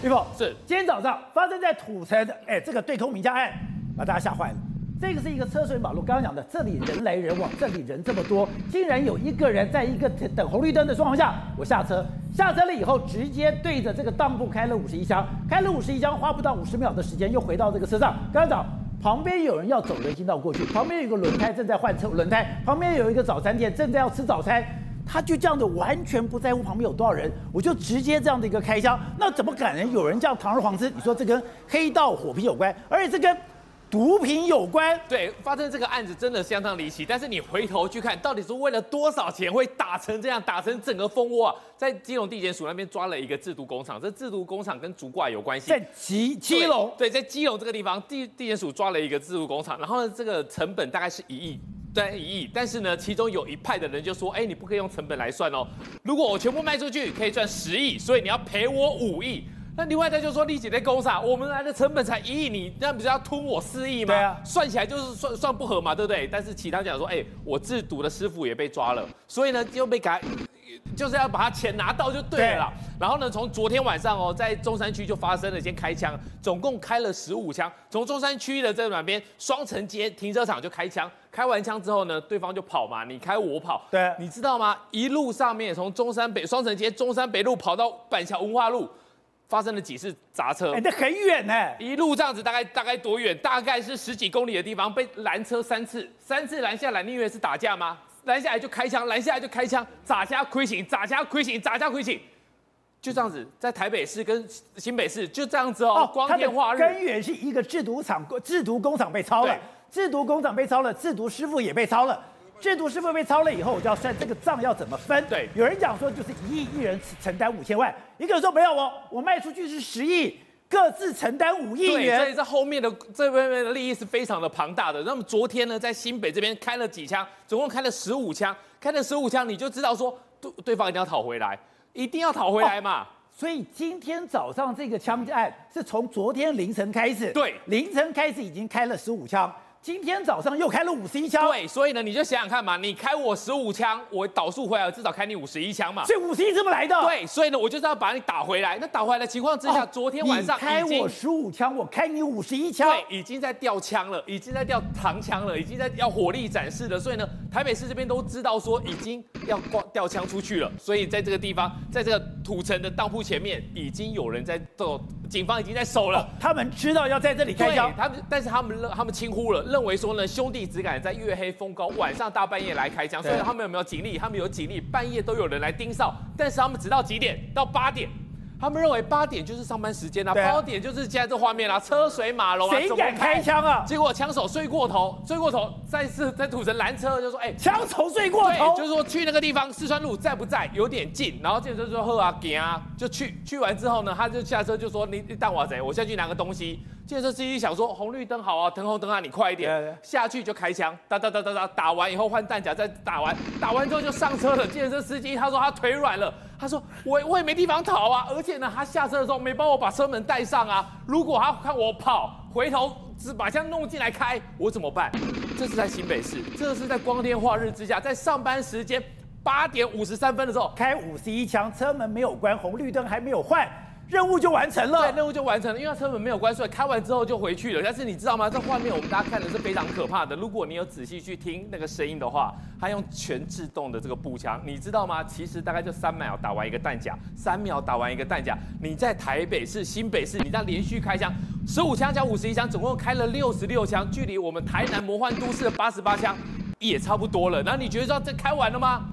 玉凤是今天早上发生在土城的，哎，这个对空名家案把大家吓坏了。这个是一个车水马龙，刚刚讲的，这里人来人往，这里人这么多，竟然有一个人在一个等红绿灯的状况下，我下车，下车了以后直接对着这个当铺开了五十一枪，开了五十一枪，花不到五十秒的时间又回到这个车上。刚刚讲旁边有人要走人行道过去，旁边有一个轮胎正在换车轮胎，旁边有一个早餐店正在要吃早餐。他就这样的完全不在乎旁边有多少人，我就直接这样的一个开枪，那怎么可能有人这样堂而皇之？你说这跟黑道火拼有关，而且这跟毒品有关？对，发生这个案子真的相当离奇。但是你回头去看，到底是为了多少钱会打成这样，打成整个蜂窝啊？在基隆地检署那边抓了一个制毒工厂，这制毒工厂跟竹挂有关系，在基基隆对，对，在基隆这个地方，地地检署抓了一个制毒工厂，然后呢，这个成本大概是一亿。对，一亿，但是呢，其中有一派的人就说，哎，你不可以用成本来算哦。如果我全部卖出去，可以赚十亿，所以你要赔我五亿。那另外他就说，丽姐在工厂，我们来的成本才一亿，你那不是要吞我四亿吗？对啊，算起来就是算算不合嘛，对不对？但是其他讲说，哎，我制毒的师傅也被抓了，所以呢就被改。就是要把他钱拿到就对了。对然后呢，从昨天晚上哦，在中山区就发生了一些开枪，总共开了十五枪。从中山区的这两边双城街停车场就开枪，开完枪之后呢，对方就跑嘛，你开我跑。对，你知道吗？一路上面从中山北双城街、中山北路跑到板桥文化路，发生了几次砸车。哎，这很远呢，一路这样子大概大概多远？大概是十几公里的地方，被拦车三次，三次拦下来，你以为是打架吗？拦下来就开枪，拦下来就开枪，砸家亏醒，砸家亏醒，砸家亏醒，就这样子，在台北市跟新北市就这样子哦。哦，光天化日。根源是一个制毒厂、制毒工厂被抄了，制毒工厂被抄了，制毒师傅也被抄了。制度是不是被抄了以后，我就要算这个账要怎么分。对，有人讲说就是一亿，一人承担五千万，一个人说没有我，我卖出去是十亿。各自承担五亿元，所以这后面的这边的利益是非常的庞大的。那么昨天呢，在新北这边开了几枪，总共开了十五枪，开了十五枪，你就知道说对对方一定要讨回来，一定要讨回来嘛。哦，所以今天早上这个枪案是从昨天凌晨开始，对，凌晨开始已经开了十五枪。今天早上又开了五十一枪，对，所以呢，你就想想看嘛，你开我十五枪，我倒数回来，我至少开你五十一枪嘛。所以五十一怎么来的？对，所以呢，我就是要把你打回来。那打回来的情况之下，哦、昨天晚上开我十五枪，我开你五十一枪，对，已经在调枪了，已经在调长枪了，已经在要火力展示了。所以呢，台北市这边都知道说已经要挂调枪出去了。所以在这个地方，在这个土城的当铺前面，已经有人在做，警方已经在守了。哦、他们知道要在这里开枪，他们但是他们他们轻忽了，认为说呢兄。弟只敢在月黑风高、晚上大半夜来开枪，所以他们有没有警力？他们有警力，半夜都有人来盯梢，但是他们直到几点？到八点。他们认为八点就是上班时间啊，八对点就是现在这画面啊，车水马龙啊，谁敢开枪啊？结果枪手睡过头，睡过头，再次在土城拦车，就说：“哎、欸，枪手睡过头，就是说去那个地方四川路在不在？有点近。”然后这个就说：“喝啊，给啊，就去。”去完之后呢，他就下车就说：“你你当我谁？我下去拿个东西。”建设司机想说红绿灯好啊，等红灯啊，你快一点。下去就开枪，哒哒哒哒哒，打完以后换弹夹，再打完，打完之后就上车了。建设司机他说他腿软了，他说我我也没地方逃啊，而且呢他下车的时候没帮我把车门带上啊。如果他看我跑，回头只把枪弄进来开，我怎么办？这是在新北市，这是在光天化日之下，在上班时间八点五十三分的时候开五十一枪，车门没有关，红绿灯还没有换。任务就完成了，对，任务就完成了，因为他车门没有关，所以开完之后就回去了。但是你知道吗？这画面我们大家看的是非常可怕的。如果你有仔细去听那个声音的话，他用全自动的这个步枪，你知道吗？其实大概就三秒打完一个弹夹，三秒打完一个弹夹。你在台北市、新北市，你这样连续开枪，十五枪加五十一枪，总共开了六十六枪，距离我们台南魔幻都市的八十八枪也差不多了。然后你觉得说这开完了吗？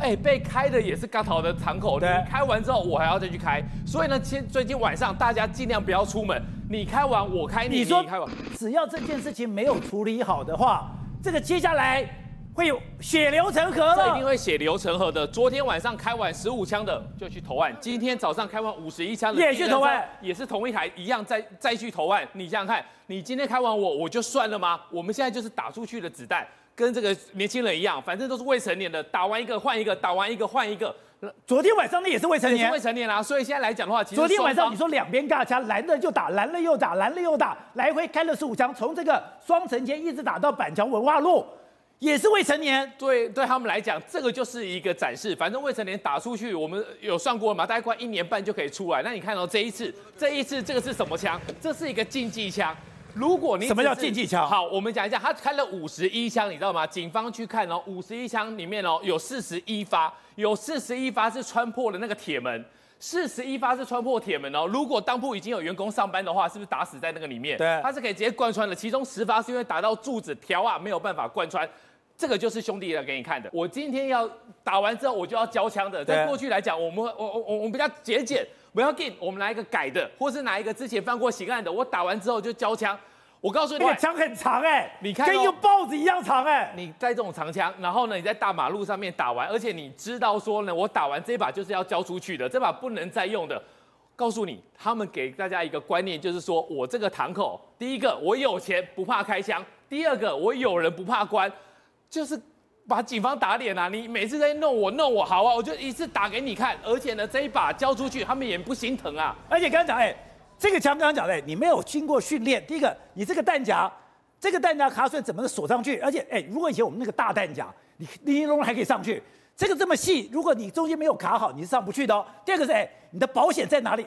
哎，被开的也是刚好的场口，对，开完之后我还要再去开，所以呢，今最近晚上大家尽量不要出门，你开完我开你，你说你开完，只要这件事情没有处理好的话，这个接下来会有血流成河，这一定会血流成河的。昨天晚上开完十五枪的就去投案，今天早上开完五十一枪的也去投案，也是同一台一样再再去投案。你想想看，你今天开完我我就算了吗？我们现在就是打出去的子弹。跟这个年轻人一样，反正都是未成年的，打完一个换一个，打完一个换一个。昨天晚上那也是未成年，是未成年啦、啊。所以现在来讲的话，其实昨天晚上你说两边尬枪，蓝的就打，蓝的又打，蓝的又打，来回开了十五枪，从这个双城街一直打到板桥文化路，也是未成年。对，对他们来讲，这个就是一个展示。反正未成年打出去，我们有算过嘛，大概快一年半就可以出来。那你看到这一次，这一次这个是什么枪？这是一个竞技枪。如果你什么叫竞技枪？好，我们讲一下，他开了五十一枪，你知道吗？警方去看哦，五十一枪里面哦，有四十一发，有四十一发是穿破了那个铁门，四十一发是穿破铁门哦。如果当铺已经有员工上班的话，是不是打死在那个里面？对，他是可以直接贯穿的。其中十发是因为打到柱子条啊，没有办法贯穿。这个就是兄弟来给你看的。我今天要打完之后，我就要交枪的。在过去来讲，我们我我我我们比较节俭，不要给，我们来一个改的，或是拿一个之前犯过刑案的，我打完之后就交枪。我告诉你，我枪很长哎、欸，你看、哦、跟一个豹子一样长哎、欸。你带这种长枪，然后呢，你在大马路上面打完，而且你知道说呢，我打完这把就是要交出去的，这把不能再用的。告诉你，他们给大家一个观念，就是说我这个堂口，第一个我有钱不怕开枪，第二个我有人不怕关，就是把警方打脸啊！你每次在弄我弄我，好啊，我就一次打给你看，而且呢，这一把交出去，他们也不心疼啊。而且刚刚讲哎。这个枪刚刚讲的，你没有经过训练。第一个，你这个弹夹，这个弹夹卡榫怎么能锁上去？而且，哎，如果以前我们那个大弹夹，你尼龙还可以上去，这个这么细，如果你中间没有卡好，你是上不去的哦。第二个是，哎，你的保险在哪里？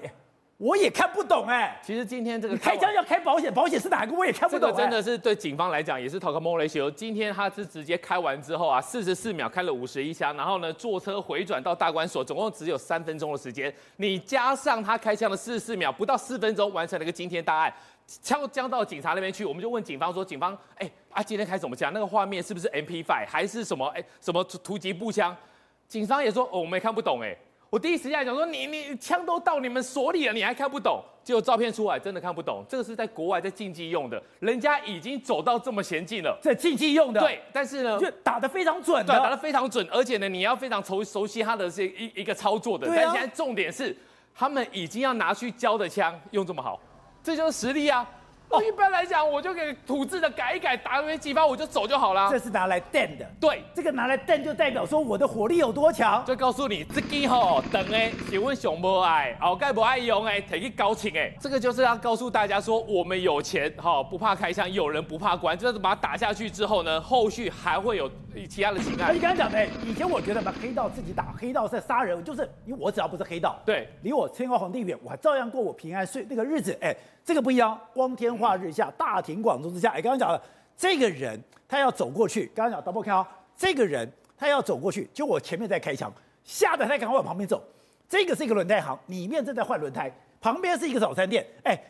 我也看不懂哎，其实今天这个开枪要开保险，保险是哪个我也看不懂。这个真的是对警方来讲也是头壳摸了一宿。今天他是直接开完之后啊，四十四秒开了五十一枪，然后呢坐车回转到大关所，总共只有三分钟的时间。你加上他开枪的四十四秒，不到四分钟完成了一个惊天大案。枪将到警察那边去，我们就问警方说：“警方，哎啊，今天开什么枪？那个画面是不是 MP5 还是什么？哎，什么突击步枪？”警方也说：“哦，我们也看不懂。”哎。我第一时间讲说，你你枪都到你们所里了，你还看不懂？结果照片出来，真的看不懂。这个是在国外在竞技用的，人家已经走到这么先进了，在竞技用的。对，但是呢，就打得非常准的，对，打得非常准，而且呢，你要非常熟熟悉他的这一一个操作的。但现在重点是，他们已经要拿去交的枪用这么好，这就是实力啊。哦，一般来讲，我就给土字的改一改，打没几发我就走就好了。这是拿来电的，对，这个拿来电就代表说我的火力有多强，就告诉你这个吼等哎，请问熊不爱，好盖不爱用哎，可以高清哎，这个就是要告诉大家说，我们有钱哈，不怕开枪，有人不怕关，就是把它打下去之后呢，后续还会有其他的情感。你刚才讲的，以前我觉得把黑道自己打，黑道在杀人，就是因为我只要不是黑道，对，离我天高皇帝远，我还照样过我平安睡那个日子，哎。这个不一样，光天化日下，大庭广众之下，哎，刚刚讲了，这个人他要走过去，刚刚讲 double 看哦，这个人他要走过去，就我前面在开枪，吓得他赶快往旁边走。这个是一个轮胎行，里面正在换轮胎，旁边是一个早餐店，哎，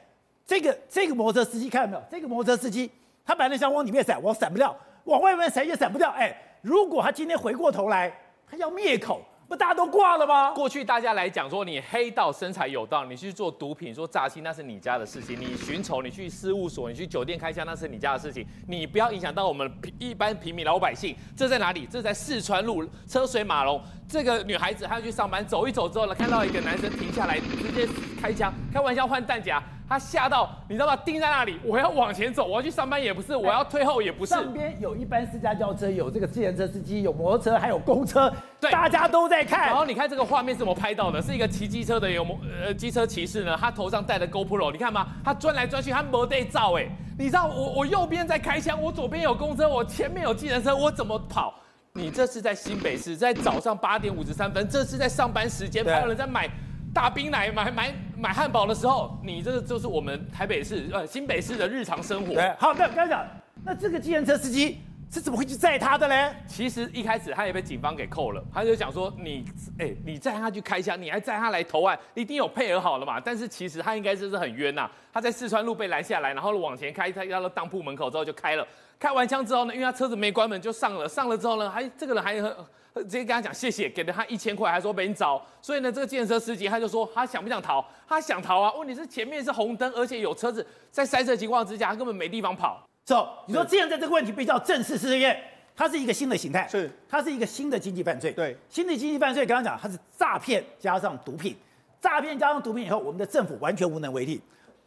这个这个摩托车司机看到没有？这个摩托车司机他本来想往里面闪，我闪不掉，往外面闪也闪不掉，哎，如果他今天回过头来，他要灭口。不大家都挂了吗？过去大家来讲说，你黑道生财有道，你去做毒品、说诈欺，那是你家的事情；你寻仇，你去事务所，你去酒店开枪，那是你家的事情。你不要影响到我们一般平民老百姓。这在哪里？这在四川路车水马龙。这个女孩子她要去上班，走一走之后呢，看到一个男生停下来，直接开枪，开玩笑换弹夹。她吓到，你知道吗？盯在那里，我要往前走，我要去上班也不是，我要退后也不是。上边有一班私家轿车，有这个自行车司机，有摩托车，还有公车，对，大家都在看。然后你看这个画面是怎么拍到的？是一个骑机车的有摩呃机车骑士呢，他头上戴着 GoPro，你看吗？他转来转去，他没得照哎。你知道我我右边在开枪，我左边有公车，我前面有计程车，我怎么跑？你这是在新北市，在早上八点五十三分，这是在上班时间，还有人在买。大冰奶买买买汉堡的时候，你这个就是我们台北市呃新北市的日常生活。对，好，那刚才讲，那这个计程车司机是怎么会去载他的嘞？其实一开始他也被警方给扣了，他就想说你哎、欸，你载他去开枪，你还载他来投案，一定有配合好了嘛。但是其实他应该就是很冤呐，他在四川路被拦下来，然后往前开，他要到当铺门口之后就开了，开完枪之后呢，因为他车子没关门就上了，上了之后呢，还这个人还很。直接跟他讲谢谢，给了他一千块，还说没人找。所以呢，这个计程车司机他就说他想不想逃？他想逃啊！问题是前面是红灯，而且有车子在塞车情况之下，他根本没地方跑。走，你说现在这个问题被叫正式，是因为它是一个新的形态，是它是一个新的经济犯罪。对，新的经济犯罪，刚刚讲它是诈骗加上毒品，诈骗加上毒品以后，我们的政府完全无能为力。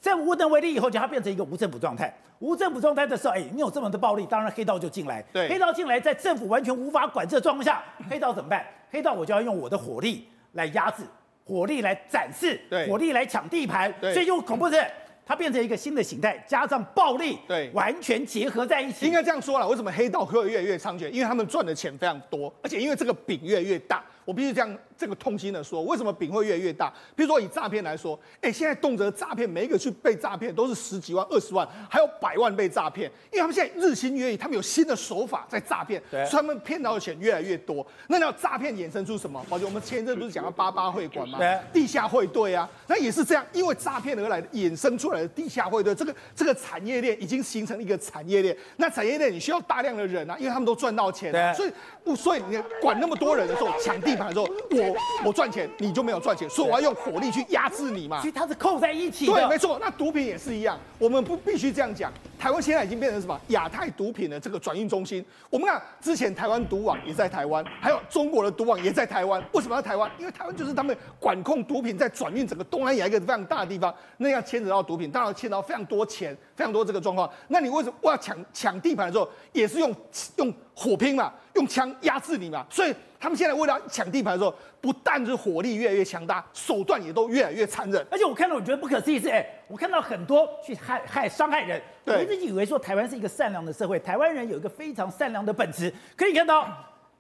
政府无能为力以后，就它变成一个无政府状态。无政府状态的时候，哎，你有这么多暴力，当然黑道就进来。对，黑道进来，在政府完全无法管制的状况下，黑道怎么办？黑道我就要用我的火力来压制，火力来展示，对，火力来抢地盘。对，所以就恐怖是，它变成一个新的形态，加上暴力，对，完全结合在一起。应该这样说了，为什么黑道会越来越猖獗？因为他们赚的钱非常多，而且因为这个饼越来越大。我必须这样这个痛心的说，为什么饼会越来越大？比如说以诈骗来说，哎，现在动辄诈骗，每一个去被诈骗都是十几万、二十万，还有百万被诈骗。因为他们现在日新月异，他们有新的手法在诈骗，所以他们骗到的钱越来越多。那要诈骗衍生出什么？而且我们前一阵不是讲到八八会馆吗？对，地下会对啊，那也是这样，因为诈骗而来的衍生出来的地下会对，这个这个产业链已经形成一个产业链。那产业链你需要大量的人啊，因为他们都赚到钱，所以不，所以你管那么多人的时候，抢地盘的时候，我。我赚钱，你就没有赚钱，所以我要用火力去压制你嘛。其实它是扣在一起。对，没错。那毒品也是一样，我们不必须这样讲。台湾现在已经变成什么亚太毒品的这个转运中心。我们看之前台湾毒网也在台湾，还有中国的毒网也在台湾。为什么要台湾？因为台湾就是他们管控毒品在转运整个东南亚一个非常大的地方。那样牵扯到毒品，当然牵扯到非常多钱，非常多这个状况。那你为什么我要抢抢地盘的时候，也是用用火拼嘛，用枪压制你嘛？所以。他们现在为了抢地盘的时候，不但是火力越来越强大，手段也都越来越残忍。而且我看到，我觉得不可思议是，哎，我看到很多去害害伤害人。我一直以为说台湾是一个善良的社会，台湾人有一个非常善良的本质。可以看到，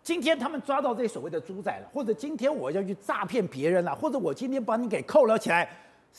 今天他们抓到这些所谓的猪仔了，或者今天我要去诈骗别人了，或者我今天把你给扣了起来。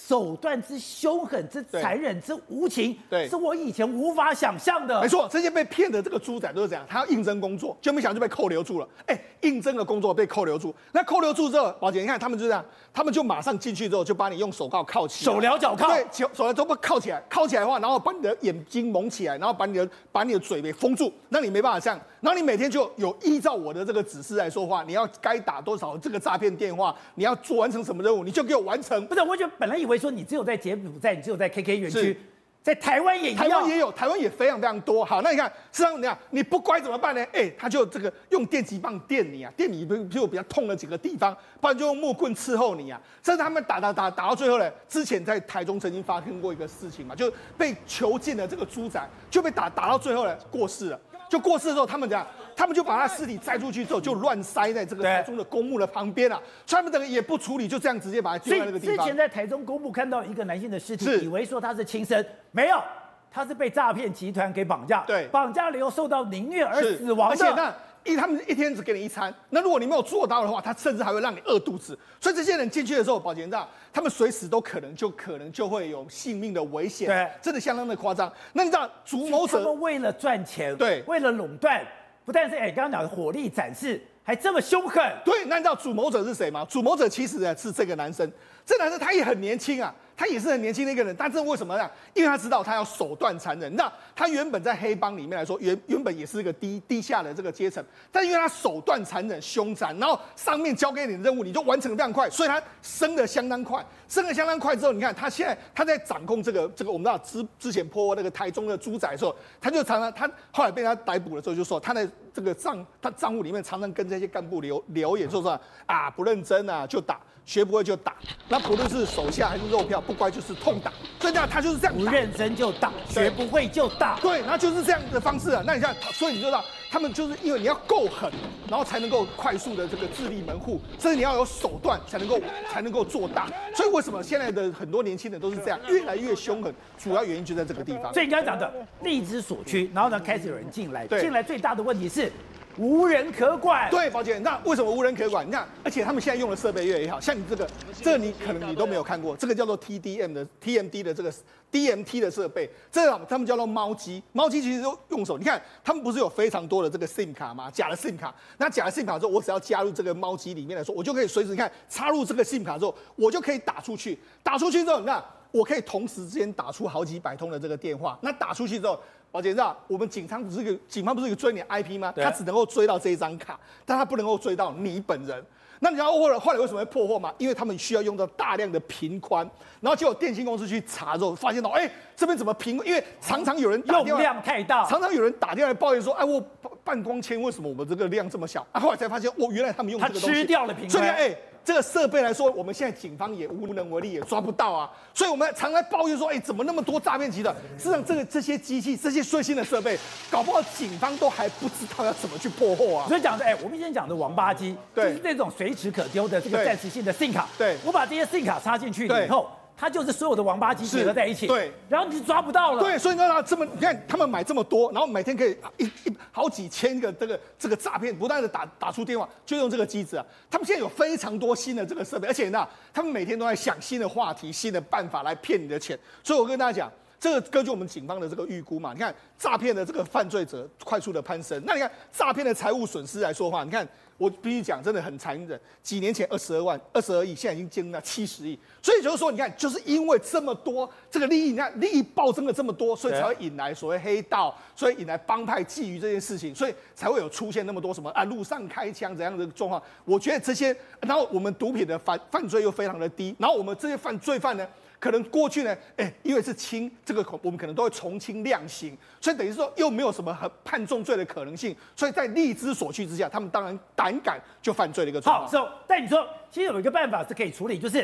手段之凶狠、之残忍、之无情，对，是我以前无法想象的。没错，这些被骗的这个猪仔都是这样，他要应征工作，就没想到就被扣留住了。哎，应征的工作被扣留住，那扣留住之后，宝姐，你看他们就这样，他们就马上进去之后，就把你用手铐铐起来，手镣脚铐，对，手手镣都不铐起来，铐起来的话，然后把你的眼睛蒙起来，然后把你的把你的嘴给封住，那你没办法这样。然后你每天就有依照我的这个指示来说话，你要该打多少这个诈骗电话，你要做完成什么任务，你就给我完成。不是，我觉得本来以为说你只有在。柬埔寨，你只有在 KK 园区，在台湾也台湾也有，台湾也非常非常多。好，那你看，实际上你看，你不乖怎么办呢？哎、欸，他就这个用电击棒电你啊，电你不就比较痛的几个地方，不然就用木棍伺候你啊。甚至他们打打打打到最后呢，之前在台中曾经发生过一个事情嘛，就被囚禁的这个猪仔就被打打到最后呢过世了。就过世的时候，他们讲，他们就把他尸体摘出去之后，就乱塞在这个台中的公墓的旁边了。所以他们这个也不处理，就这样直接把他丢在那个地方。之前在台中公墓看到一个男性的尸体，是以为说他是亲生，没有，他是被诈骗集团给绑架，对，绑架了以后受到凌虐而死亡的。一他们一天只给你一餐，那如果你没有做到的话，他甚至还会让你饿肚子。所以这些人进去的时候，保全长他们随时都可能就可能就会有性命的危险，对，真的相当的夸张。那你知道主谋者他们为了赚钱，对，为了垄断，不但是哎刚刚讲的火力展示，还这么凶狠。对，那你知道主谋者是谁吗？主谋者其实呢是这个男生，这男生他也很年轻啊。他也是很年轻的一个人，但是为什么呢？因为他知道他要手段残忍。那他原本在黑帮里面来说，原原本也是一个低低下的这个阶层，但因为他手段残忍、凶残，然后上面交给你的任务，你就完成的非常快，所以他升的相当快。升的相当快之后，你看他现在他在掌控这个这个，我们知道之之前破那个台中的猪仔的时候，他就常常他后来被他逮捕了之后，就说他的这个账他账户里面常常跟这些干部留留言，说说啊不认真啊就打。学不会就打，那不论是手下还是肉票，不乖就是痛打。所以这样他就是这样，不认真就打，学不会就打。对，那就是这样的方式啊。那你看，所以你就知道，他们就是因为你要够狠，然后才能够快速的这个自立门户，甚至你要有手段才能够才能够做大。所以为什么现在的很多年轻人都是这样，越来越凶狠？主要原因就在这个地方。所以你刚才讲的力之所趋，然后呢开始有人进来，进来最大的问题是。无人可管，对，宝姐，那为什么无人可管？你看，而且他们现在用的设备越来越好，像你这个，这你可能你都没有看过，这个叫做 TDM 的 TMD 的这个 DMT 的设备，这个他们叫做猫机，猫机其实都用手，你看他们不是有非常多的这个 SIM 卡吗？假的 SIM 卡，那假的 SIM 卡之后，我只要加入这个猫机里面来说，我就可以随时你看插入这个 SIM 卡之后，我就可以打出去，打出去之后，你看我可以同时之间打出好几百通的这个电话，那打出去之后。宝杰，你知道我们警方不是一个警方不是一个追你 IP 吗？他只能够追到这一张卡，但他不能够追到你本人。那你知道后来后来为什么会破获吗？因为他们需要用到大量的频宽，然后结果电信公司去查之后，发现到哎、欸、这边怎么频？因为常常有人用量太大，常常有人打电话来抱怨说，哎我半光纤为什么我们这个量这么小？啊后来才发现哦原来他们用这个东西吃掉了频宽，哎。这个设备来说，我们现在警方也无能为力，也抓不到啊。所以我们常来抱怨说，哎，怎么那么多诈骗集团？实际上，这个这些机器、这些最新的设备，搞不好警方都还不知道要怎么去破获啊。所以讲的，哎，我们以前讲的王八机，就是那种随时可丢的这个暂时性的 SIM 卡。对，我把这些 SIM 卡插进去以后。它就是所有的王八鸡结合在一起，对，然后你就抓不到了，对，所以你知道这么，你看他们买这么多，然后每天可以一一好几千个这个这个诈骗，不断的打打出电话，就用这个机子啊。他们现在有非常多新的这个设备，而且呢，他们每天都在想新的话题、新的办法来骗你的钱。所以我跟大家讲。这个根据我们警方的这个预估嘛，你看诈骗的这个犯罪者快速的攀升，那你看诈骗的财务损失来说的话，你看我必须讲真的很残忍，几年前二十二万、二十二亿，现在已经降到七十亿，所以就是说，你看就是因为这么多这个利益，你看利益暴增了这么多，所以才会引来所谓黑道，所以引来帮派觊觎这件事情，所以才会有出现那么多什么啊路上开枪怎样的状况。我觉得这些，然后我们毒品的犯犯罪又非常的低，然后我们这些犯罪犯呢，可能过去呢，哎，因为是轻，这个我们可能都会从轻量刑，所以等于说又没有什么很判重罪的可能性，所以在力之所趋之下，他们当然胆敢就犯罪的一个状况。好，所以但你说，其实有一个办法是可以处理，就是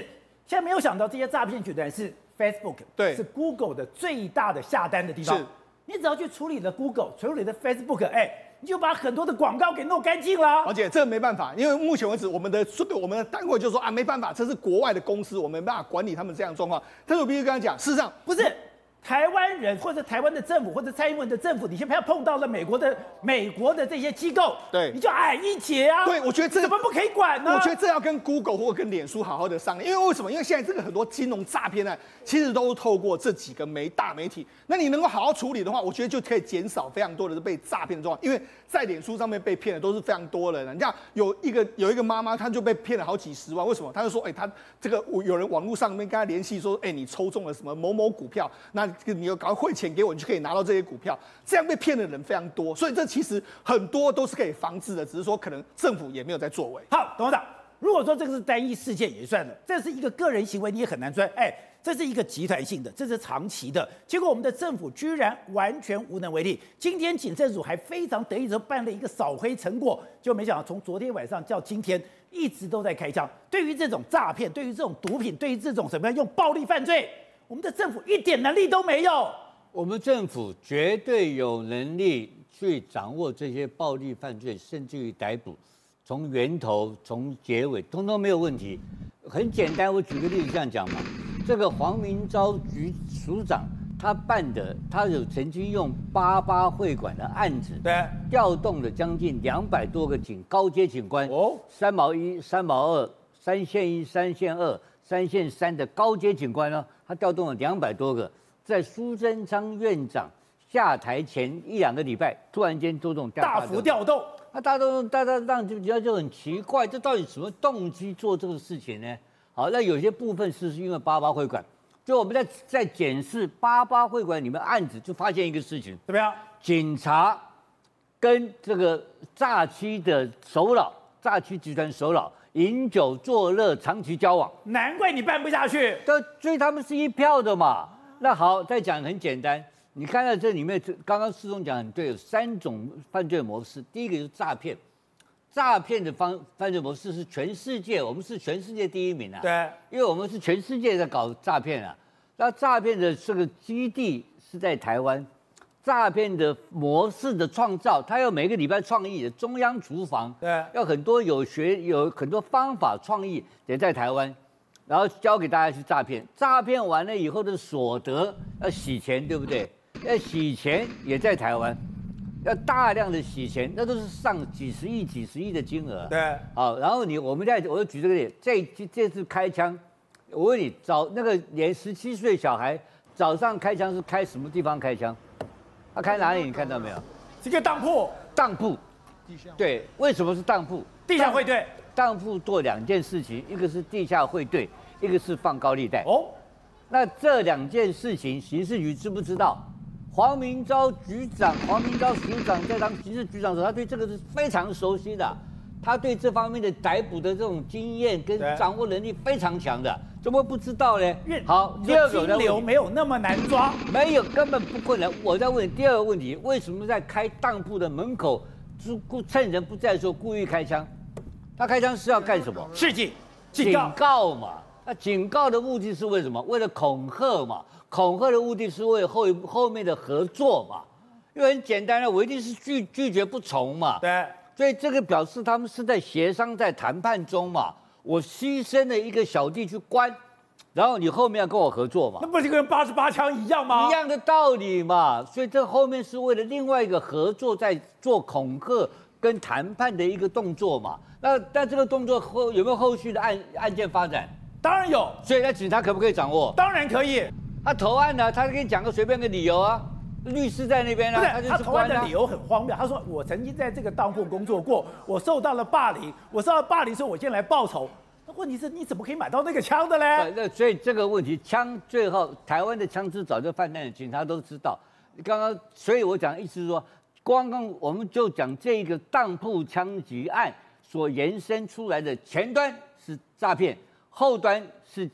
现在没有想到这些诈骗集团是 Facebook，对，是 Google 的最大的下单的地方。是，你只要去处理了 Google，处理了 Facebook，哎。你就把很多的广告给弄干净了，而且这个没办法，因为目前为止我们的这个我们的单位就说啊，没办法，这是国外的公司，我们没办法管理他们这样的状况。但是我必须跟他讲，事实上不是。台湾人或者台湾的政府或者蔡英文的政府，你先不要碰到了美国的美国的这些机构，对，你就矮一截啊。对，我觉得这怎么不可以管呢？我觉得这要跟 Google 或者跟脸书好好的商量，因为为什么？因为现在这个很多金融诈骗呢，其实都是透过这几个媒大媒体。那你能够好好处理的话，我觉得就可以减少非常多的被诈骗的状况。因为在脸书上面被骗的都是非常多的人，你像有一个有一个妈妈，她就被骗了好几十万。为什么？她就说，哎，她这个有人网络上面跟她联系说，哎，你抽中了什么某某股票，那你要赶快汇。钱给我，你就可以拿到这些股票。这样被骗的人非常多，所以这其实很多都是可以防治的，只是说可能政府也没有在作为。好，董事长，如果说这个是单一事件也算了，这是一个个人行为，你也很难追。哎，这是一个集团性的，这是长期的，结果我们的政府居然完全无能为力。今天警政署还非常得意的办了一个扫黑成果，就没想到从昨天晚上到今天一直都在开枪。对于这种诈骗，对于这种毒品，对于这种什么样用暴力犯罪，我们的政府一点能力都没有。我们政府绝对有能力去掌握这些暴力犯罪，甚至于逮捕，从源头、从结尾，通通没有问题。很简单，我举个例子这样讲嘛。这个黄明昭局署长他办的，他有曾经用八八会馆的案子，对，调动了将近两百多个警高阶警官，哦，三毛一、三毛二、三线一、三线二、三线三的高阶警官呢，他调动了两百多个。在苏贞昌院长下台前一两个礼拜，突然间做这种大幅调动，那大动大家让就觉得就很奇怪，这到底什么动机做这个事情呢？好，那有些部分是因为八八会馆，就我们在在检视八八会馆里面案子，就发现一个事情，怎么样？警察跟这个诈欺的首脑、诈欺集团首脑饮酒作乐，长期交往，难怪你办不下去，都追他们是一票的嘛。那好，再讲很简单，你看到这里面，这刚刚施宗讲很对，有三种犯罪模式。第一个就是诈骗，诈骗的方犯罪模式是全世界，我们是全世界第一名啊。对，因为我们是全世界在搞诈骗啊。那诈骗的这个基地是在台湾，诈骗的模式的创造，他要每个礼拜创意的中央厨房，对，要很多有学有很多方法创意也在台湾。然后教给大家去诈骗，诈骗完了以后的所得要洗钱，对不对？要洗钱也在台湾，要大量的洗钱，那都是上几十亿、几十亿的金额。对，好，然后你我们在，我就举这个例，这这次开枪，我问你，早那个连十七岁小孩早上开枪是开什么地方开枪？他开哪里？你看到没有？这个当铺，当铺，地下。对，为什么是当铺？地下汇兑。当铺做两件事情，一个是地下汇兑，一个是放高利贷。哦，那这两件事情，刑事局知不知道？黄明昭局长、黄明昭署长在当刑事局长的时候，他对这个是非常熟悉的，他对这方面的逮捕的这种经验跟掌握能力非常强的，怎么会不知道呢？好，第二个金流没有那么难抓，没有根本不困难。我再问第二个问题，为什么在开当铺的门口，故趁人不在的时候故意开枪？他开枪是要干什么？示警、警告嘛。那警告的目的是为什么？为了恐吓嘛。恐吓的目的是为后后面的合作嘛。因为很简单的，我一定是拒拒绝不从嘛。对。所以这个表示他们是在协商，在谈判中嘛。我牺牲了一个小弟去关，然后你后面要跟我合作嘛那，不是跟八十八枪一样吗？一样的道理嘛。所以这后面是为了另外一个合作，在做恐吓跟谈判的一个动作嘛。那但这个动作后有没有后续的案案件发展？当然有，所以那警察可不可以掌握？当然可以。他投案呢，他给你讲个随便个理由啊，律师在那边呢、啊，他投案的理由。很荒谬。他说我曾经在这个当铺工作过，我受到了霸凌，我受到霸凌，所以我现在来报仇。那问题是你怎么可以买到那个枪的嘞？那所以这个问题，枪最后台湾的枪支早就泛滥了，警察都知道。刚刚，所以我讲意思是说，刚刚我们就讲这个当铺枪击案所延伸出来的前端是诈骗，后端是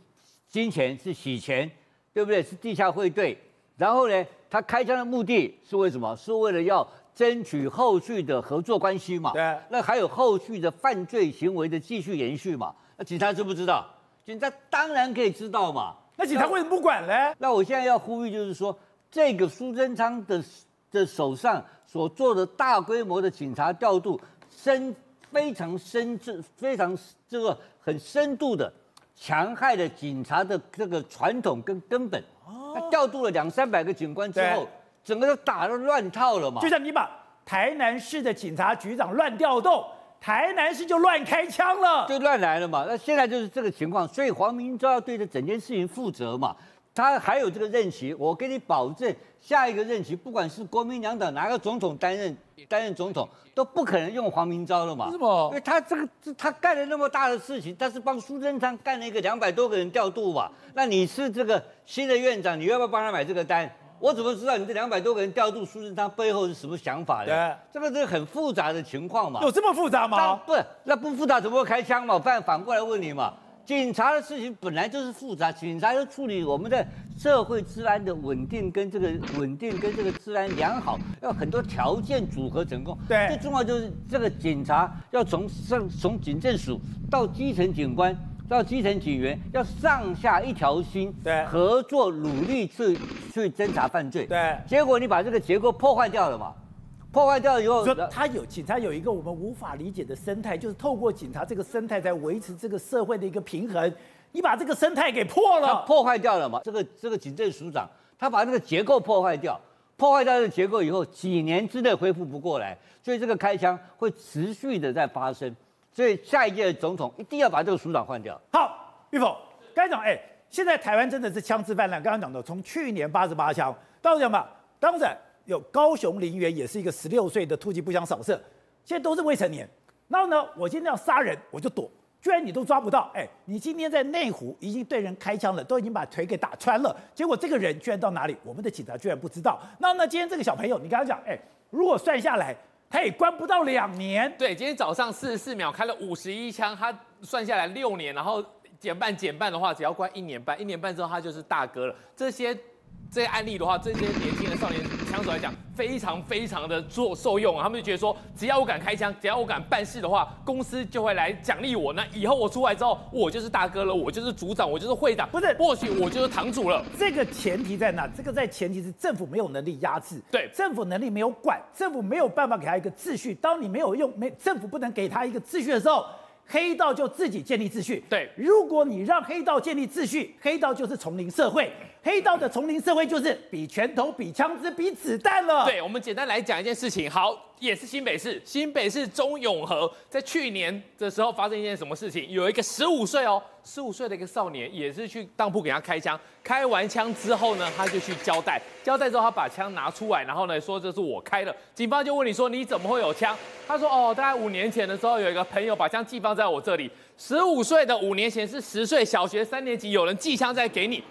金钱，是洗钱，对不对？是地下汇兑。然后呢，他开枪的目的是为什么？是为了要争取后续的合作关系嘛？对。那还有后续的犯罪行为的继续延续嘛？那警察知不知道？警察当然可以知道嘛。那警察为什么不管嘞？那我现在要呼吁，就是说，这个苏贞昌的的手上所做的大规模的警察调度，深非常深这非常这个很深度的强害了警察的这个传统跟根本。他调度了两三百个警官之后，整个都打得乱套了嘛。就像你把台南市的警察局长乱调动。台南市就乱开枪了，就乱来了嘛。那现在就是这个情况，所以黄明昭要对这整件事情负责嘛。他还有这个任期，我给你保证，下一个任期不管是国民两党哪个总统担任担任总统，都不可能用黄明昭了嘛。为什么？因为他这个他干了那么大的事情，他是帮苏贞昌干了一个两百多个人调度嘛。那你是这个新的院长，你要不要帮他买这个单？我怎么知道你这两百多个人调度苏贞昌背后是什么想法呢？对，这个是很复杂的情况嘛。有这么复杂吗？不，那不复杂怎么会开枪嘛？反反过来问你嘛。警察的事情本来就是复杂，警察要处理我们的社会治安的稳定跟这个稳定跟这个治安良好，要很多条件组合成功。对，最重要就是这个警察要从上从警政署到基层警官。到基层警员要上下一条心，对，合作努力去去侦查犯罪，对，结果你把这个结构破坏掉了嘛？破坏掉以后，说他有警察有一个我们无法理解的生态，就是透过警察这个生态在维持这个社会的一个平衡。你把这个生态给破了，破坏掉了嘛？这个这个警政署长他把这个结构破坏掉，破坏掉这个结构以后，几年之内恢复不过来，所以这个开枪会持续的在发生。所以下一届总统一定要把这个署长换掉。好，玉凤，刚才讲，哎，现在台湾真的是枪支泛滥。刚刚讲的，从去年八十八枪，到什么？当然有高雄林园也是一个十六岁的突击步枪扫射，现在都是未成年。然后呢，我今天要杀人，我就躲，居然你都抓不到。哎，你今天在内湖已经对人开枪了，都已经把腿给打穿了，结果这个人居然到哪里？我们的警察居然不知道。那那今天这个小朋友，你跟他讲，哎，如果算下来。他也关不到两年。对，今天早上四十四秒开了五十一枪，他算下来六年，然后减半减半的话，只要关一年半，一年半之后他就是大哥了。这些。这些案例的话，这些年轻的少年枪手来讲，非常非常的做受用啊。他们就觉得说，只要我敢开枪，只要我敢办事的话，公司就会来奖励我。那以后我出来之后，我就是大哥了，我就是组长，我就是会长，不是，或许我就是堂主了。这个前提在哪？这个在前提是政府没有能力压制，对，政府能力没有管，政府没有办法给他一个秩序。当你没有用，没政府不能给他一个秩序的时候。黑道就自己建立秩序。对，如果你让黑道建立秩序，黑道就是丛林社会。黑道的丛林社会就是比拳头、比枪支、比子弹了。对，我们简单来讲一件事情。好，也是新北市，新北市中永和，在去年的时候发生一件什么事情？有一个十五岁哦，十五岁的一个少年，也是去当铺给他开枪。开完枪之后呢，他就去交代，交代之后他把枪拿出来，然后呢说这是我开的。警方就问你说你怎么会有枪？他说哦，大概五年前的时候有一个朋友把枪寄放在我这里。十五岁的五年前是十岁小学三年级，有人寄枪再给你。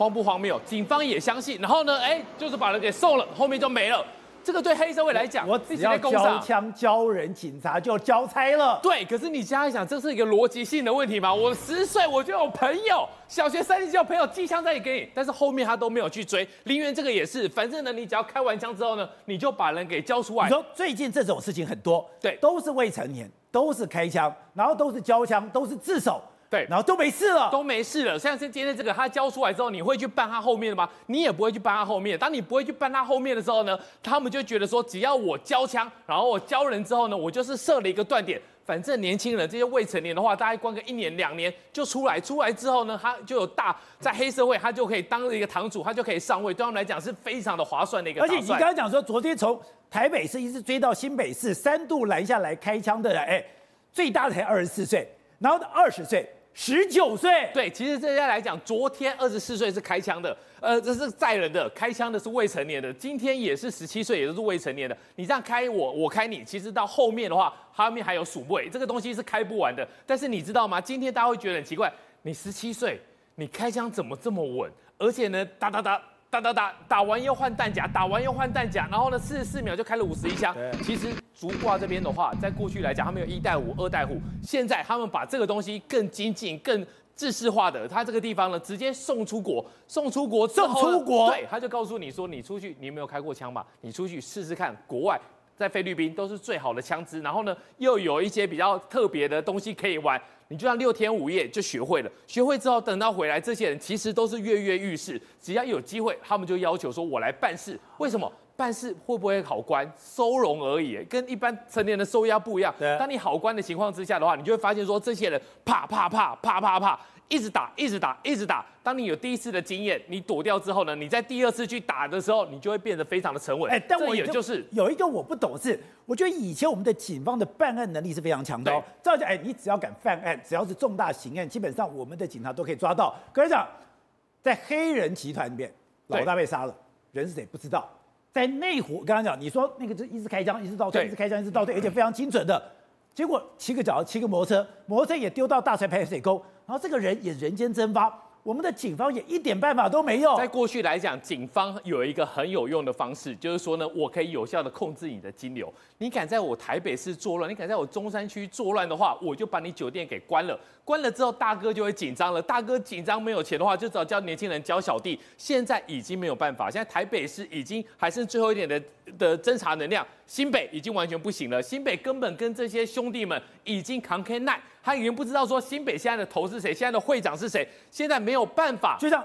荒不荒谬？警方也相信，然后呢，哎，就是把人给送了，后面就没了。这个对黑社会来讲，我只要交枪交人，警察就交差了。对，可是你想一想，这是一个逻辑性的问题嘛？我十岁我就有朋友，小学三年级有朋友寄枪在给你，但是后面他都没有去追。林园这个也是，反正呢，你只要开完枪之后呢，你就把人给交出来。你说最近这种事情很多，对，都是未成年，都是开枪，然后都是交枪，都是自首。对，然后都没事了，都没事了。像是今天这个，他交出来之后，你会去办他后面的吗？你也不会去办他后面。当你不会去办他后面的时候呢，他们就觉得说，只要我交枪，然后我交人之后呢，我就是设了一个断点。反正年轻人这些未成年的话，大概关个一年两年就出来，出来之后呢，他就有大在黑社会，他就可以当一个堂主，他就可以上位，对他们来讲是非常的划算的一个。而且你刚刚讲说，昨天从台北市一直追到新北市，三度拦下来开枪的人，哎，最大的才二十四岁，然后二十岁。十九岁，对，其实这些来讲，昨天二十四岁是开枪的，呃，这是载人的，开枪的是未成年的，今天也是十七岁，也都是未成年的。你这样开我，我开你，其实到后面的话，后面还有数位，这个东西是开不完的。但是你知道吗？今天大家会觉得很奇怪，你十七岁，你开枪怎么这么稳？而且呢，哒哒哒。打打打，打完又换弹夹，打完又换弹夹，然后呢，四十四秒就开了五十一枪。其实竹挂这边的话，在过去来讲，他们有一带五、二带五，现在他们把这个东西更精进、更制式化的，他这个地方呢，直接送出国，送出国，送出国，对，他就告诉你说，你出去，你没有开过枪嘛？你出去试试看，国外在菲律宾都是最好的枪支，然后呢，又有一些比较特别的东西可以玩。你就像六天五夜就学会了，学会之后等到回来，这些人其实都是跃跃欲试，只要有机会，他们就要求说：“我来办事。”为什么？办事会不会好关？收容而已，跟一般成年人收押不一样。当你好关的情况之下的话，你就会发现说，这些人啪啪啪啪啪啪。一直打，一直打，一直打。当你有第一次的经验，你躲掉之后呢，你在第二次去打的时候，你就会变得非常的沉稳。哎，但我也就是有一个我不懂的是，我觉得以前我们的警方的办案能力是非常强的哦。照讲，哎，你只要敢犯案，只要是重大刑案，基本上我们的警察都可以抓到。可是讲，在黑人集团里面，老大被杀了，人是谁不知道。在内湖，刚刚讲，你说那个就一直开枪，一直倒退，一直开枪，一直倒退，而且非常精准的。结果骑个脚，骑个摩托车，摩托车也丢到大船排水沟，然后这个人也人间蒸发。我们的警方也一点办法都没有。在过去来讲，警方有一个很有用的方式，就是说呢，我可以有效的控制你的金流。你敢在我台北市作乱，你敢在我中山区作乱的话，我就把你酒店给关了。关了之后，大哥就会紧张了。大哥紧张没有钱的话，就只好叫年轻人教小弟。现在已经没有办法，现在台北市已经还剩最后一点的的侦查能量，新北已经完全不行了。新北根本跟这些兄弟们已经扛开耐，他已经不知道说新北现在的头是谁，现在的会长是谁，现在没有办法。就像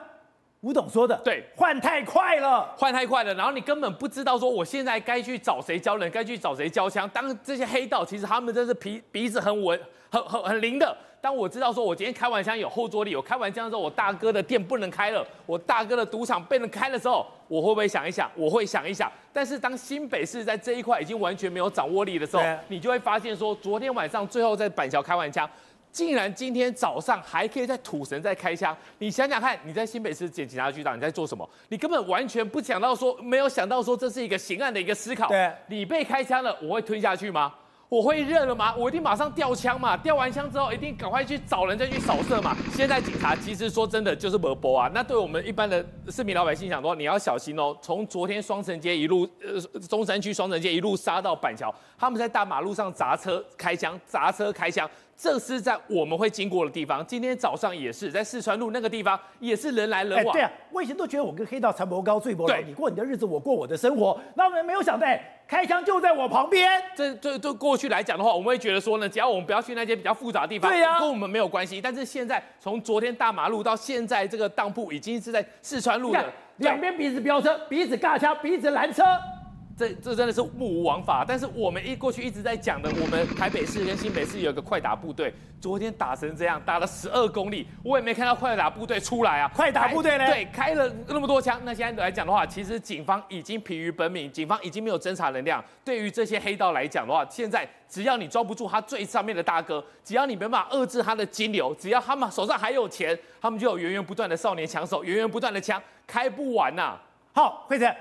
吴董说的，对，换太快了，换太快了，然后你根本不知道说我现在该去找谁教人，该去找谁教枪。当这些黑道其实他们真是鼻鼻子很稳、很很很灵的。当我知道说我今天开完枪有后坐力，我开完枪之后我大哥的店不能开了，我大哥的赌场被人开的时候，我会不会想一想？我会想一想。但是当新北市在这一块已经完全没有掌握力的时候，你就会发现说，昨天晚上最后在板桥开完枪。竟然今天早上还可以在土城再开枪，你想想看，你在新北市检警察局长你在做什么？你根本完全不想到说，没有想到说这是一个刑案的一个思考。对，你被开枪了，我会吞下去吗？我会认了吗？我一定马上掉枪嘛，掉完枪之后一定赶快去找人再去扫射嘛。现在警察其实说真的就是没波啊，那对我们一般的市民老百姓讲说，你要小心哦。从昨天双城街一路呃中山区双城街一路杀到板桥，他们在大马路上砸车开枪，砸车开枪。这是在我们会经过的地方，今天早上也是在四川路那个地方，也是人来人往。对啊，我以前都觉得我跟黑道才不高最不高，你过你的日子，我过我的生活。那我们没有想到，开枪就在我旁边。这这这过去来讲的话，我们会觉得说呢，只要我们不要去那些比较复杂的地方，对呀，跟我们没有关系。但是现在从昨天大马路到现在这个当铺，已经是在四川路的两边彼此飙车，彼此尬枪，彼此拦车。这这真的是目无王法，但是我们一过去一直在讲的，我们台北市跟新北市有一个快打部队，昨天打成这样，打了十二公里，我也没看到快打部队出来啊！快打部队呢？对，开了那么多枪，那现在来讲的话，其实警方已经疲于奔命，警方已经没有侦查能量。对于这些黑道来讲的话，现在只要你抓不住他最上面的大哥，只要你没办法遏制他的金流，只要他们手上还有钱，他们就有源源不断的少年枪手，源源不断的枪，开不完呐、啊。好，慧诚。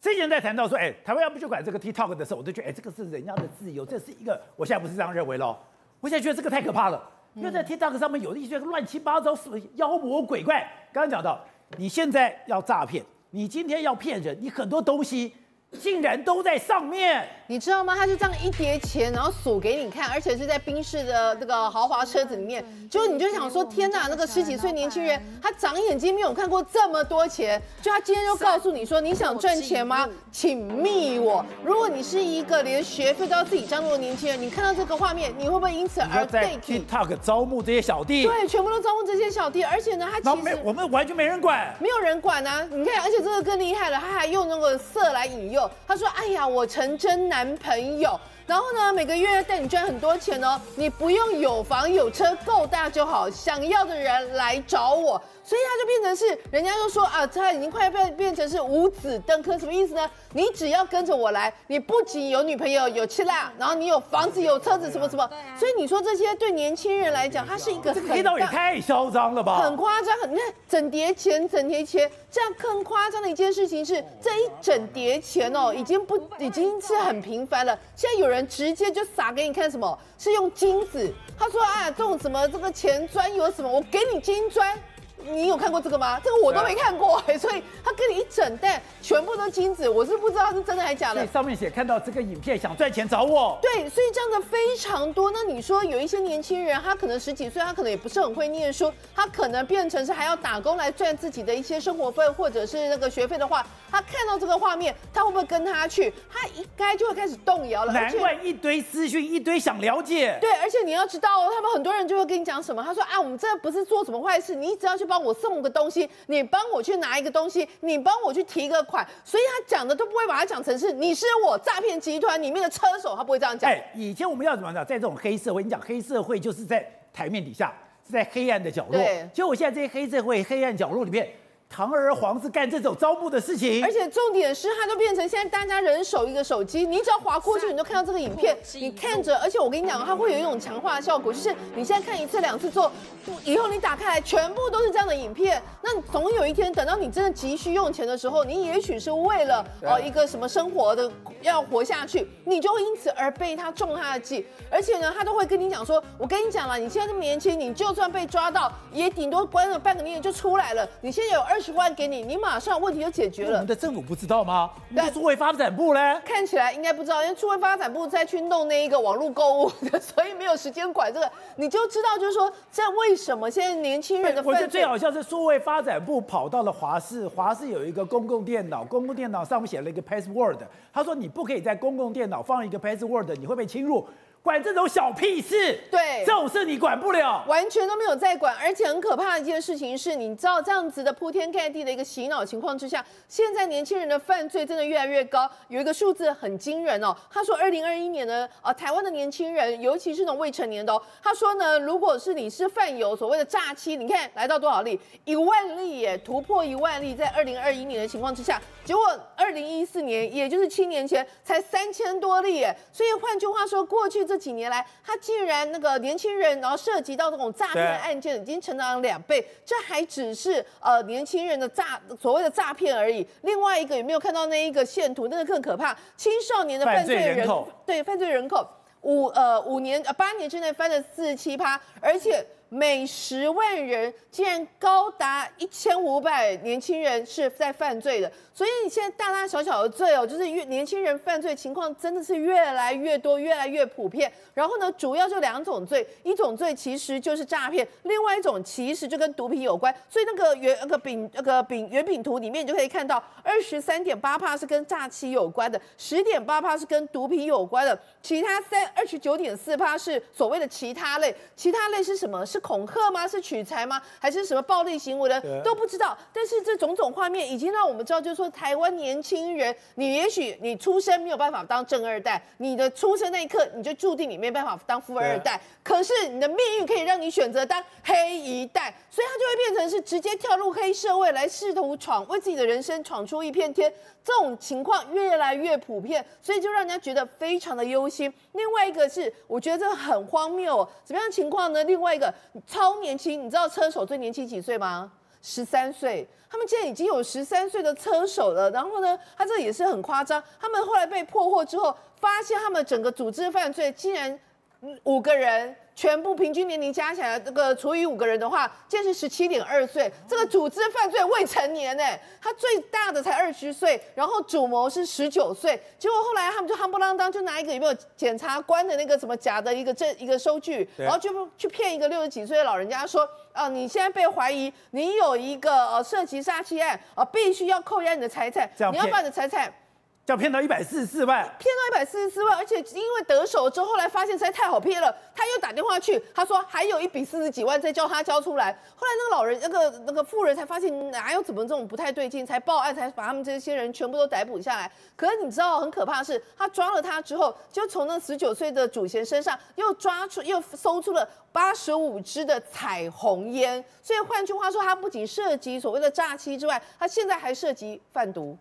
之前在谈到说，哎，台湾要不就管这个 TikTok 的时候，我都觉得，哎，这个是人家的自由，这是一个，我现在不是这样认为喽。我现在觉得这个太可怕了，因为在 TikTok 上面有一些乱七八糟、什么妖魔鬼怪。刚刚讲到，你现在要诈骗，你今天要骗人，你很多东西。竟然都在上面，你知道吗？他就这样一叠钱，然后数给你看，而且是在宾士的这个豪华车子里面。就你就想说，天哪，那个十几岁年轻人，他长眼睛没有看过这么多钱。就他今天就告诉你说，你想赚钱吗？请密我。如果你是一个连学费都要自己张罗的年轻人，你看到这个画面，你会不会因此而被 TikTok 招募这些小弟？对，全部都招募这些小弟，而且呢，他其实我们完全没人管，没有人管啊。你看，而且这个更厉害了，他还用那个色来引诱。他说：“哎呀，我陈真男朋友。”然后呢，每个月带你赚很多钱哦，你不用有房有车，够大就好，想要的人来找我。所以他就变成是，人家就说啊，他已经快要变变成是五子登科，什么意思呢？你只要跟着我来，你不仅有女朋友有妻啦，然后你有房子有车子什么什么。所以你说这些对年轻人来讲，他是一个很这个黑道也太嚣张了吧？很夸张，很你看整叠钱，整叠钱，这样更夸张的一件事情是，这一整叠钱哦，已经不已经是很频繁了。现在有人直接就撒给你看什么？是用金子。他说啊，这种什么这个钱砖有什么？我给你金砖。你有看过这个吗？这个我都没看过，欸，所以他给你一整袋，全部都金子，我是不知道是真的还是假的。所以上面写看到这个影片想赚钱找我。对，所以这样的非常多。那你说有一些年轻人，他可能十几岁，他可能也不是很会念书，他可能变成是还要打工来赚自己的一些生活费或者是那个学费的话，他看到这个画面，他会不会跟他去？他应该就会开始动摇了。难怪一堆资讯，一堆想了解。对，而且你要知道哦，他们很多人就会跟你讲什么？他说啊，我们这不是做什么坏事，你只要去。帮我送个东西，你帮我去拿一个东西，你帮我去提个款，所以他讲的都不会把它讲成是你是我诈骗集团里面的车手，他不会这样讲。哎，以前我们要怎么讲？在这种黑社会，你讲黑社会就是在台面底下，是在黑暗的角落。对，结果我现在这些黑社会黑暗角落里面。堂而皇之干这种招募的事情，而且重点是，它都变成现在大家人手一个手机，你只要划过去，你就看到这个影片，你看着，而且我跟你讲，它会有一种强化的效果，就是你现在看一次两次之后，以后你打开来全部都是这样的影片，那总有一天等到你真的急需用钱的时候，你也许是为了呃一个什么生活的要活下去，你就会因此而被他中他的计，而且呢，他都会跟你讲说，我跟你讲了，你现在这么年轻，你就算被抓到，也顶多关了半个月就出来了，你现在有二。十万给你，你马上问题就解决了。我们的政府不知道吗？那数位发展部呢？看起来应该不知道，因为数位发展部在去弄那一个网络购物的，所以没有时间管这个。你就知道，就是说，这为什么现在年轻人的？我觉得最好像是数位发展部跑到了华视，华视有一个公共电脑，公共电脑上面写了一个 password，他说你不可以在公共电脑放一个 password，你会被侵入。管这种小屁事，对，这种事你管不了，完全都没有在管。而且很可怕的一件事情是，你知道这样子的铺天盖地的一个洗脑情况之下，现在年轻人的犯罪真的越来越高。有一个数字很惊人哦，他说，二零二一年呢，呃，台湾的年轻人，尤其是那种未成年的哦，他说呢，如果是你是犯有所谓的诈欺，你看来到多少例？一万例耶，突破一万例，在二零二一年的情况之下，结果二零一四年，也就是七年前，才三千多例耶。所以换句话说，过去。这几年来，他竟然那个年轻人，然后涉及到这种诈骗案件，已经成长了两倍。这还只是呃年轻人的诈所谓的诈骗而已。另外一个有没有看到那一个线图？那个更可怕，青少年的犯罪人，对犯罪人口五呃五年呃八年之内翻了四十七趴，而且。每十万人竟然高达一千五百年轻人是在犯罪的，所以你现在大大小小的罪哦，就是越年轻人犯罪情况真的是越来越多，越来越普遍。然后呢，主要就两种罪，一种罪其实就是诈骗，另外一种其实就跟毒品有关。所以那个圆那个饼那个饼圆饼图里面你就可以看到，二十三点八趴是跟诈欺有关的，十点八趴是跟毒品有关的，其他三二十九点四趴是所谓的其他类，其他类是什么？是恐吓吗？是取财吗？还是什么暴力行为的？都不知道。但是这种种画面已经让我们知道，就是说台湾年轻人，你也许你出生没有办法当正二代，你的出生那一刻你就注定你没办法当富二代。可是你的命运可以让你选择当黑一代，所以他就会变成是直接跳入黑社会来试图闯，为自己的人生闯出一片天。这种情况越来越普遍，所以就让人家觉得非常的忧心。另外一个是，我觉得这很荒谬哦，什么样情况呢？另外一个。超年轻，你知道车手最年轻几岁吗？十三岁，他们现在已经有十三岁的车手了。然后呢，他这也是很夸张。他们后来被破获之后，发现他们整个组织犯罪竟然五个人。全部平均年龄加起来，这个除以五个人的话，这是十七点二岁。这个组织犯罪未成年呢，他最大的才二十岁，然后主谋是十九岁。结果后来他们就夯不啷当，就拿一个有没有检察官的那个什么假的一个证一个收据，然后就去骗一个六十几岁的老人家说，啊，你现在被怀疑你有一个呃涉及杀妻案啊，必须要扣押你的财产，你要把你的财产。要骗到一百四十四万，骗到一百四十四万，而且因为得手之后，后来发现实在太好骗了，他又打电话去，他说还有一笔四十几万再叫他交出来。后来那个老人，那个那个妇人才发现哪有怎么这种不太对劲，才报案，才把他们这些人全部都逮捕下来。可是你知道很可怕的是，他抓了他之后，就从那十九岁的主嫌身上又抓出又搜出了八十五支的彩虹烟。所以换句话说，他不仅涉及所谓的诈欺之外，他现在还涉及贩毒。